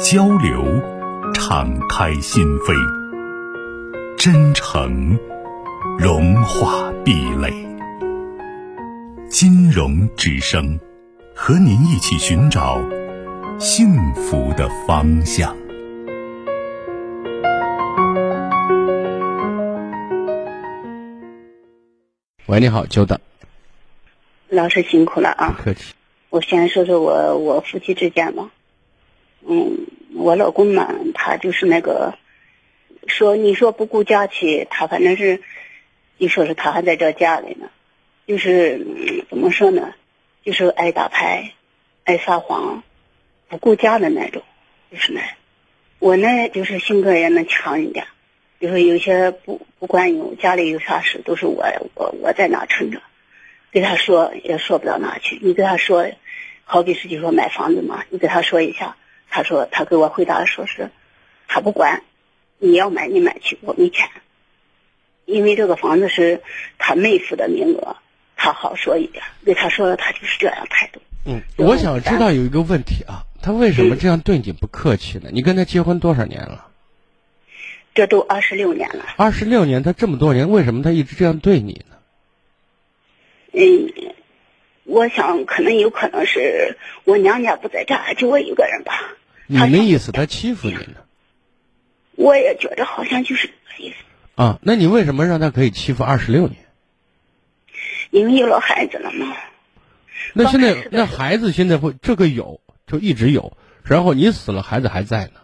交流，敞开心扉；真诚，融化壁垒。金融之声，和您一起寻找幸福的方向。喂，你好，久等。老师辛苦了啊！不客气。我先说说我我夫妻之间吧。嗯，我老公嘛，他就是那个，说你说不顾家去，他反正是，你说是他还在这家里呢，就是怎么说呢，就是爱打牌，爱撒谎，不顾家的那种，就是那。我呢，就是性格也能强一点，就是有些不不管用，家里有啥事都是我我我在那撑着，给他说也说不到哪去。你给他说，好比是就说买房子嘛，你给他说一下。他说：“他给我回答说是，他不管，你要买你买去，我没钱。因为这个房子是他妹夫的名额，他好说一点。给他说了，他就是这样态度。”嗯，我想知道有一个问题啊，他为什么这样对你不客气呢？你跟他结婚多少年了？这都二十六年了。二十六年，他这么多年，为什么他一直这样对你呢？嗯，我想可能有可能是我娘家不在这儿，就我一个人吧。你的意思，他欺负你呢？我也觉得好像就是这个意思。啊，那你为什么让他可以欺负二十六年？因为有了孩子了嘛。那现在那孩子现在会这个有就一直有，然后你死了，孩子还在呢。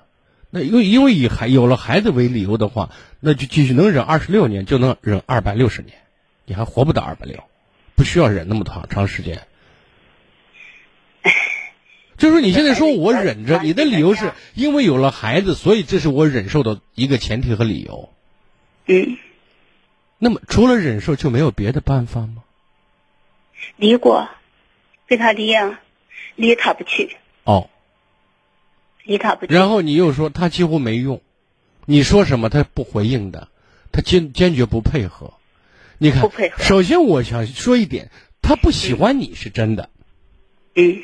那因为因为以孩有了孩子为理由的话，那就继续能忍二十六年，就能忍二百六十年，你还活不到二百六，不需要忍那么长长时间。就是你现在说我忍着，你的理由是因为有了孩子，所以这是我忍受的一个前提和理由。嗯。那么除了忍受就没有别的办法吗？离过，跟他离啊，离他不去。哦。离他不去。然后你又说他几乎没用，你说什么他不回应的，他坚坚决不配合。你看，不配合。首先我想说一点，他不喜欢你是真的。嗯。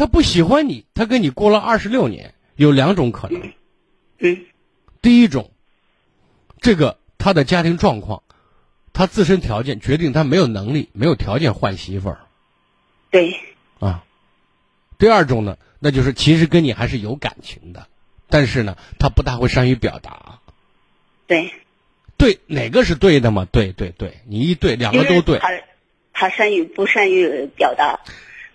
他不喜欢你，他跟你过了二十六年，有两种可能。嗯，第一种，这个他的家庭状况，他自身条件决定他没有能力、没有条件换媳妇儿。对。啊，第二种呢，那就是其实跟你还是有感情的，但是呢，他不大会善于表达。对。对，哪个是对的嘛？对对对，你一对，两个都对。他他善于不善于表达。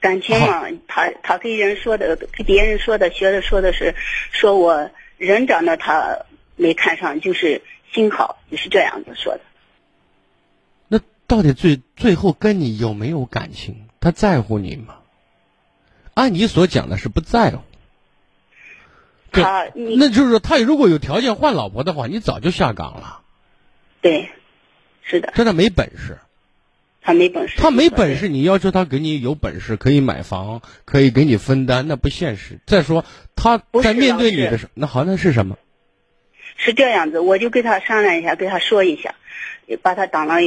感情嘛，他他跟人说的，跟别人说的，学的说的是，说我人长得他没看上，就是心好，就是这样子说的。那到底最最后跟你有没有感情？他在乎你吗？按你所讲的是不在乎。他，那就是说，他如果有条件换老婆的话，你早就下岗了。对，是的。真的没本事。他没本事，他没本事，你要求他给你有本事，可以买房，可以给你分担，那不现实。再说他在面对你的时候，那好，那是什么？是这样子，我就跟他商量一下，跟他说一下，把他当了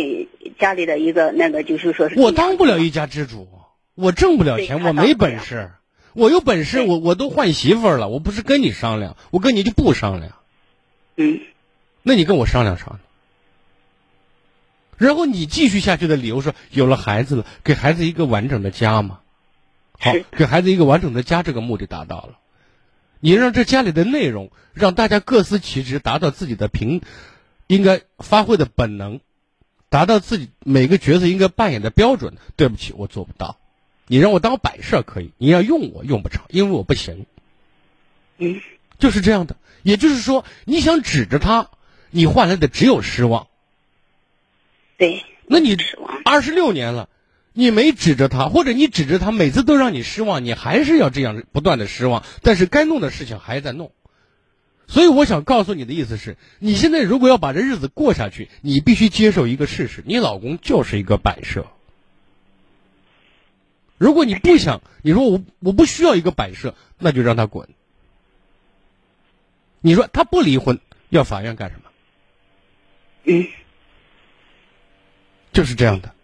家里的一个那个，就是说是。我当不了一家之主，我挣不了钱，我没本事。我有本事，我我都换媳妇儿了，我不是跟你商量，我跟你就不商量。嗯。那你跟我商量商量。然后你继续下去的理由是，有了孩子了，给孩子一个完整的家嘛，好，给孩子一个完整的家，这个目的达到了。你让这家里的内容让大家各司其职，达到自己的平应该发挥的本能，达到自己每个角色应该扮演的标准。对不起，我做不到。你让我当摆设可以，你要用我用不成，因为我不行。嗯，就是这样的。也就是说，你想指着他，你换来的只有失望。对，那你二十六年了，你没指着他，或者你指着他，每次都让你失望，你还是要这样不断的失望。但是该弄的事情还在弄。所以我想告诉你的意思是，你现在如果要把这日子过下去，你必须接受一个事实：你老公就是一个摆设。如果你不想，你说我我不需要一个摆设，那就让他滚。你说他不离婚，要法院干什么？嗯，就是这样的。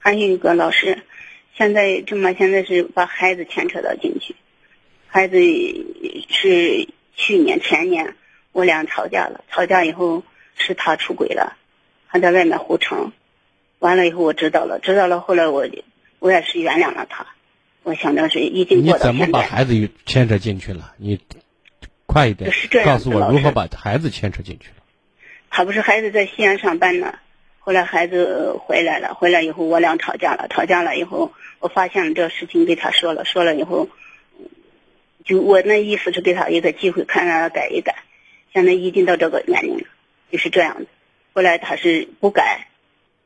还有一个老师，现在这么现在是把孩子牵扯到进去，孩子是。去年前年，我俩吵架了。吵架以后是他出轨了，还在外面胡成。完了以后我知道了，知道了。后来我我也是原谅了他。我想着是已经过到你怎么把孩子牵扯进去了？你快一点告诉我如何把孩子牵扯进去了。他不是孩子在西安上班呢，后来孩子回来了，回来以后我俩吵架了。吵架了以后，我发现了这事情，给他说了，说了以后。就我那意思是给他一个机会，看让他改一改。现在已经到这个年龄了，就是这样子。后来他是不改，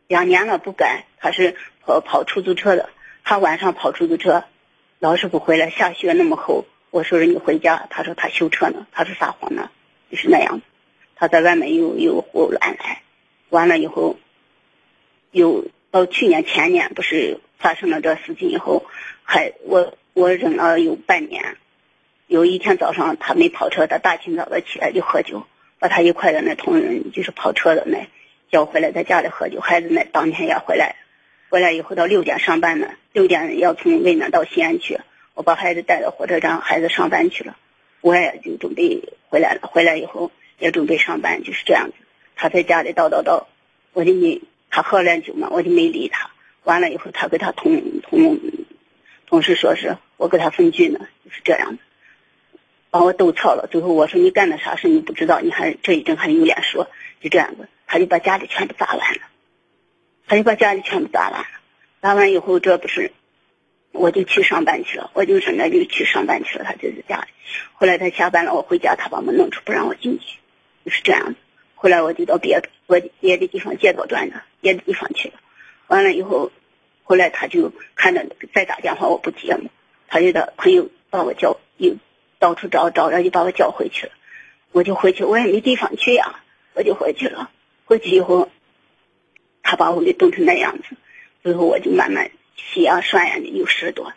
两年了不改，他是跑跑出租车的。他晚上跑出租车，老是不回来。下雪那么厚，我说你回家，他说他修车呢，他是撒谎呢，就是那样。他在外面又又胡乱来，完了以后，有到去年前年不是发生了这事情以后，还我我忍了有半年。有一天早上，他没跑车，他大清早的起来就喝酒，把他一块的那同仁就是跑车的那叫回来，在家里喝酒。孩子那当天也回来，回来以后到六点上班呢，六点要从渭南到西安去。我把孩子带到火车站，孩子上班去了，我也就准备回来了。回来以后也准备上班，就是这样子。他在家里叨叨叨，我就没他喝了点酒嘛，我就没理他。完了以后，他跟他同同同事说是我跟他分居呢，就是这样的。把我逗操了，最后我说你干的啥事你不知道，你还这一阵还有脸说，就这样子，他就把家里全部砸完了，他就把家里全部砸完了，砸完以后这不是，我就去上班去了，我就说那就去上班去了，他就在家里。后来他下班了，我回家，他把门弄出不让我进去，就是这样子。后来我就到别我别的地方街道转的，别的地方去了。完了以后，后来他就看着再打电话我不接嘛，他就的朋友把我叫又。到处找找着就把我叫回去了，我就回去，我也没地方去呀，我就回去了。回去以后，他把我给冻成那样子，最后我就慢慢洗呀涮呀的，有十多，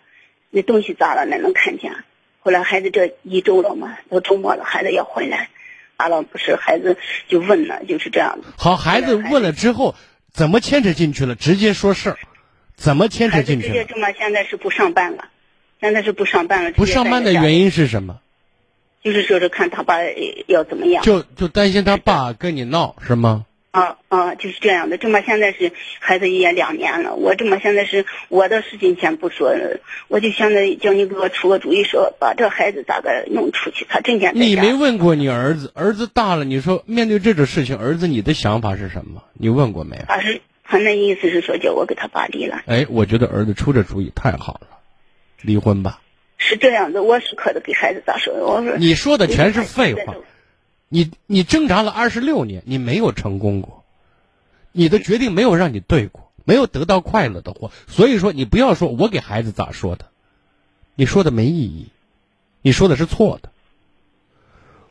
那东西砸了哪能看见？后来孩子这一周了嘛，到周末了，孩子要回来，完了不是孩子就问了，就是这样的。好，孩子问了之后，怎么牵扯进去了？直接说事儿，怎么牵扯进去了？直接这么现在是不上班了。现在是不上班了。不上班的原因是什么？就是说是看他爸要怎么样。就就担心他爸跟你闹是吗？啊啊，就是这样的。这么现在是孩子也两年了，我这么现在是我的事情先不说，我就现在叫你给我出个主意，说把这孩子咋个弄出去？他整天你没问过你儿子？儿子大了，你说面对这种事情，儿子你的想法是什么？你问过没有？他是他那意思是说叫我给他爸离了。哎，我觉得儿子出这主意太好了。离婚吧，是这样的，我是可得给孩子咋说？我说你说的全是废话，你你挣扎了二十六年，你没有成功过，你的决定没有让你对过，没有得到快乐的活，所以说你不要说我给孩子咋说的，你说的没意义，你说的是错的。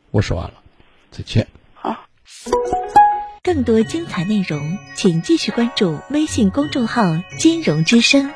我说完了，再见。好，更多精彩内容，请继续关注微信公众号“金融之声”。